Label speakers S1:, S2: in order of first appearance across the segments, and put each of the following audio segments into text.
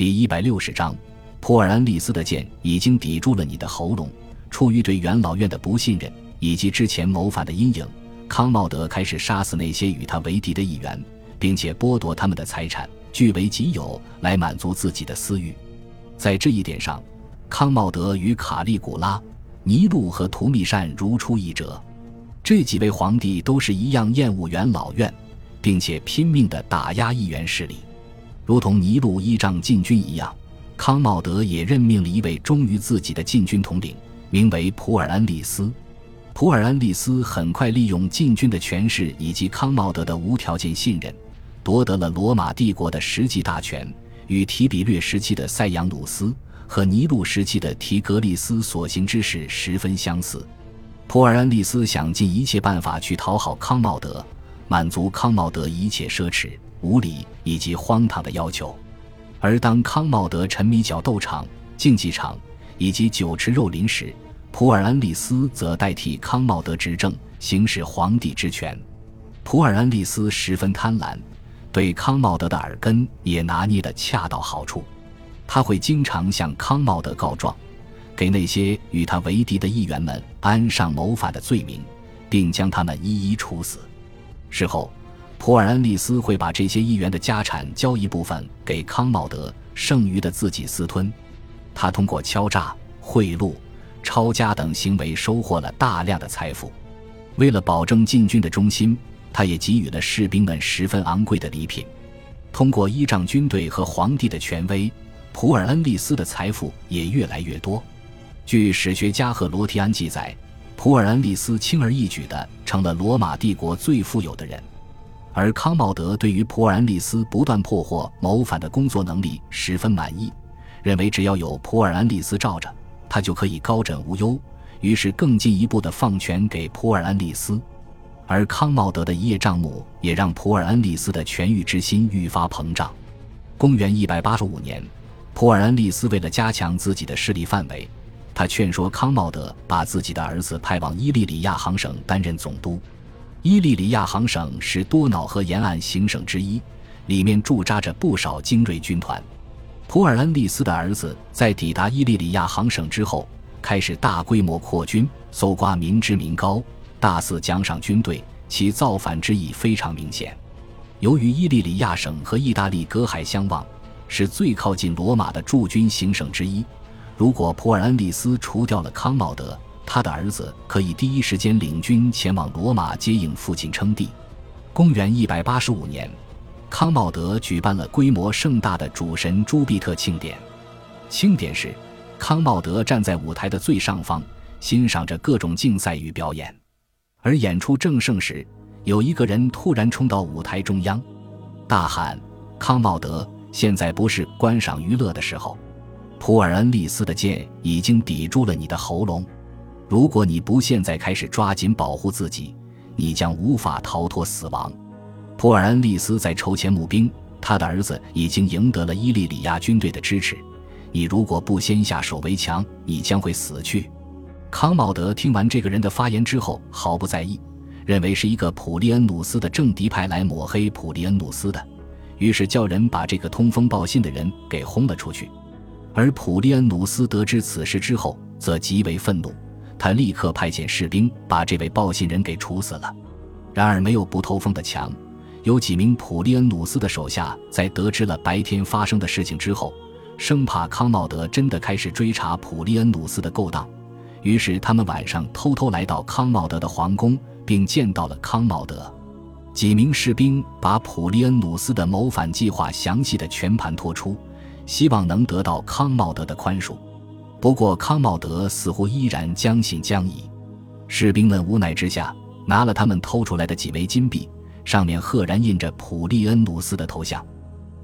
S1: 第一百六十章，普尔安利斯的剑已经抵住了你的喉咙。出于对元老院的不信任以及之前谋反的阴影，康茂德开始杀死那些与他为敌的议员，并且剥夺他们的财产，据为己有，来满足自己的私欲。在这一点上，康茂德与卡利古拉、尼禄和图密善如出一辙。这几位皇帝都是一样厌恶元老院，并且拼命地打压议员势力。如同尼禄依仗禁军一样，康茂德也任命了一位忠于自己的禁军统领，名为普尔安利斯。普尔安利斯很快利用禁军的权势以及康茂德的无条件信任，夺得了罗马帝国的实际大权。与提比略时期的塞扬努斯和尼禄时期的提格利斯所行之事十分相似。普尔安利斯想尽一切办法去讨好康茂德，满足康茂德一切奢侈。无理以及荒唐的要求，而当康茂德沉迷角斗场、竞技场以及酒池肉林时，普尔安利斯则代替康茂德执政，行使皇帝之权。普尔安利斯十分贪婪，对康茂德的耳根也拿捏得恰到好处。他会经常向康茂德告状，给那些与他为敌的议员们安上谋反的罪名，并将他们一一处死。事后。普尔安利斯会把这些议员的家产交一部分给康茂德，剩余的自己私吞。他通过敲诈、贿赂、抄家等行为收获了大量的财富。为了保证禁军的忠心，他也给予了士兵们十分昂贵的礼品。通过依仗军队和皇帝的权威，普尔恩利斯的财富也越来越多。据史学家赫罗提安记载，普尔恩利斯轻而易举地成了罗马帝国最富有的人。而康茂德对于普尔安利斯不断破获谋反的工作能力十分满意，认为只要有普尔安利斯罩着，他就可以高枕无忧。于是更进一步的放权给普尔安利斯，而康茂德的一叶障目也让普尔安利斯的权欲之心愈发膨胀。公元一百八十五年，普尔安利斯为了加强自己的势力范围，他劝说康茂德把自己的儿子派往伊利里亚行省担任总督。伊利里亚行省是多瑙河沿岸行省之一，里面驻扎着不少精锐军团。普尔恩利斯的儿子在抵达伊利里亚行省之后，开始大规模扩军，搜刮民脂民膏，大肆奖赏军队，其造反之意非常明显。由于伊利里亚省和意大利隔海相望，是最靠近罗马的驻军行省之一。如果普尔恩利斯除掉了康茂德，他的儿子可以第一时间领军前往罗马接应父亲称帝。公元一百八十五年，康茂德举办了规模盛大的主神朱庇特庆典。庆典时，康茂德站在舞台的最上方，欣赏着各种竞赛与表演。而演出正盛时，有一个人突然冲到舞台中央，大喊：“康茂德，现在不是观赏娱乐的时候！普尔恩利斯的剑已经抵住了你的喉咙。”如果你不现在开始抓紧保护自己，你将无法逃脱死亡。普尔恩利斯在筹钱募兵，他的儿子已经赢得了伊利里亚军队的支持。你如果不先下手为强，你将会死去。康茂德听完这个人的发言之后，毫不在意，认为是一个普利恩努斯的政敌派来抹黑普利恩努斯的，于是叫人把这个通风报信的人给轰了出去。而普利恩努斯得知此事之后，则极为愤怒。他立刻派遣士兵把这位报信人给处死了。然而，没有不透风的墙。有几名普利恩努斯的手下在得知了白天发生的事情之后，生怕康茂德真的开始追查普利恩努斯的勾当，于是他们晚上偷偷来到康茂德的皇宫，并见到了康茂德。几名士兵把普利恩努斯的谋反计划详细的全盘托出，希望能得到康茂德的宽恕。不过，康茂德似乎依然将信将疑。士兵们无奈之下，拿了他们偷出来的几枚金币，上面赫然印着普利恩努斯的头像。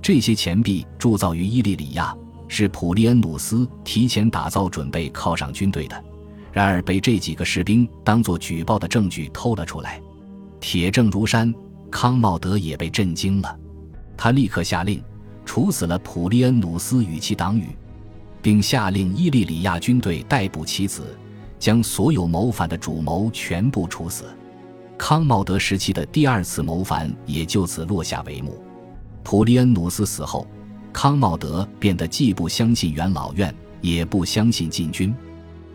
S1: 这些钱币铸造于伊利里亚，是普利恩努斯提前打造准备犒赏军队的。然而，被这几个士兵当作举报的证据偷了出来，铁证如山。康茂德也被震惊了，他立刻下令处死了普利恩努斯与其党羽。并下令伊利里亚军队逮捕其子，将所有谋反的主谋全部处死。康茂德时期的第二次谋反也就此落下帷幕。普利恩努斯死后，康茂德变得既不相信元老院，也不相信禁军。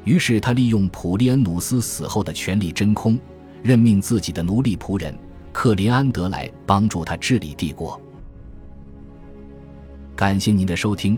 S1: 于是他利用普利恩努斯死后的权力真空，任命自己的奴隶仆人克林安德来帮助他治理帝国。感谢您的收听，